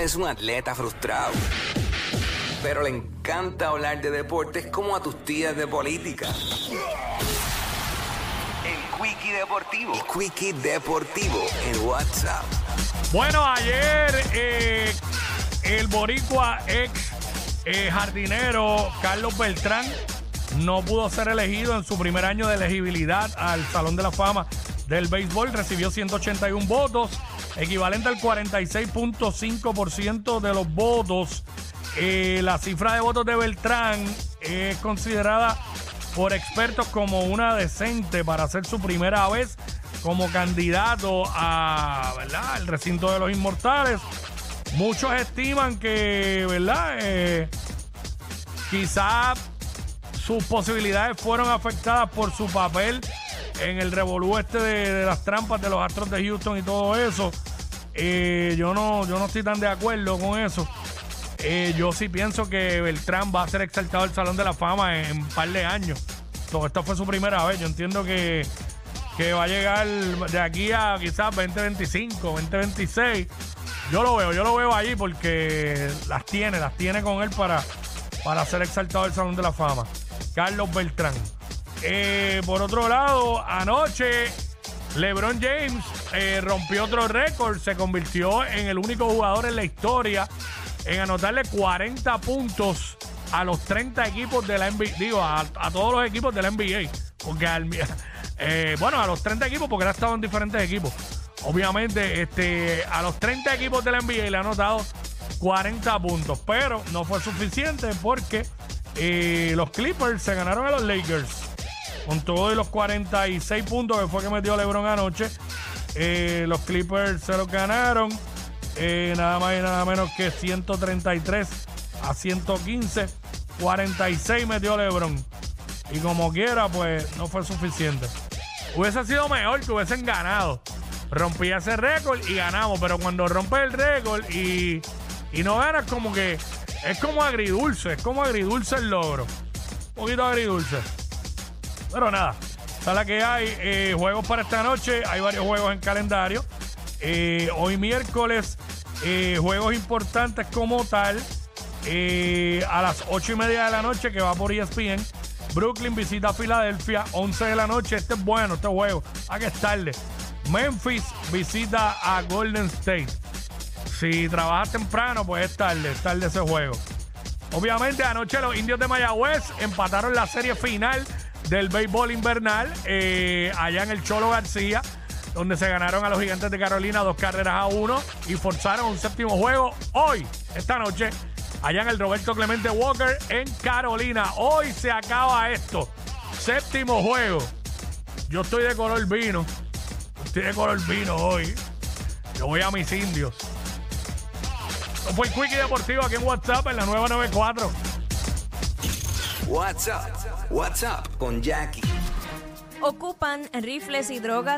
Es un atleta frustrado, pero le encanta hablar de deportes como a tus tías de política. El Quickie Deportivo. El Quickie Deportivo en WhatsApp. Bueno, ayer eh, el boricua ex eh, jardinero Carlos Beltrán no pudo ser elegido en su primer año de elegibilidad al Salón de la Fama del Béisbol. Recibió 181 votos, equivalente al 46.5% de los votos. Eh, la cifra de votos de Beltrán es considerada por expertos como una decente para ser su primera vez como candidato a, al recinto de los inmortales. Muchos estiman que, ¿verdad? Eh, quizá sus posibilidades fueron afectadas por su papel en el revolú este de, las trampas de los Astros de Houston y todo eso. Eh, yo no, yo no estoy tan de acuerdo con eso. Eh, yo sí pienso que Beltrán va a ser exaltado al Salón de la Fama en, un par de años. So, esta fue su primera vez. Yo entiendo que, que va a llegar de aquí a quizás 2025, 2026. Yo lo veo, yo lo veo allí porque las tiene, las tiene con él para, para ser exaltado al Salón de la Fama. Carlos Beltrán. Eh, por otro lado, anoche LeBron James eh, rompió otro récord, se convirtió en el único jugador en la historia en anotarle 40 puntos a los 30 equipos de la NBA, digo, a, a todos los equipos de la NBA, porque al, eh, bueno, a los 30 equipos, porque él ha estado en diferentes equipos. Obviamente, este, a los 30 equipos de la NBA le ha anotado 40 puntos, pero no fue suficiente porque eh, los Clippers se ganaron a los Lakers con todos los 46 puntos que fue que metió LeBron anoche. Eh, los Clippers se los ganaron. eh, nada más y nada menos que 133 a 115. 46 metió LeBron. Y como quiera, pues no fue suficiente. Hubiese sido mejor que hubiesen ganado. Rompía ese récord y ganamos. Pero cuando rompe el récord y, y no ganas, como que es como agridulce. Es como agridulce el logro. Un poquito agridulce. Pero nada, esa es la que hay. Eh, juegos para esta noche. Hay varios juegos en calendario. Eh, hoy miércoles, eh, juegos importantes como tal. A las 8 y media de la noche, que va por ESPN. Brooklyn visita Filadelfia, 11 de la noche. Este es bueno, este juego. ¿A que es tarde? Memphis visita a Golden State. Si trabajas temprano, pues es tarde, es tarde ese juego. Obviamente, anoche los indios de Mayagüez empataron la serie final del béisbol invernal eh, allá en el Cholo García, donde se ganaron a los gigantes de Carolina dos carreras a uno y forzaron un séptimo juego hoy, esta noche, allá en el Roberto Clemente Walker en Carolina. Hoy se acaba esto. Séptimo juego. Yo estoy de color vino. Estoy de color vino hoy. Yo voy a mis indios. Esto fue el Quickie Deportivo aquí en WhatsApp en la nueva 94. WhatsApp. WhatsApp con Jackie. Ocupan rifles y drogas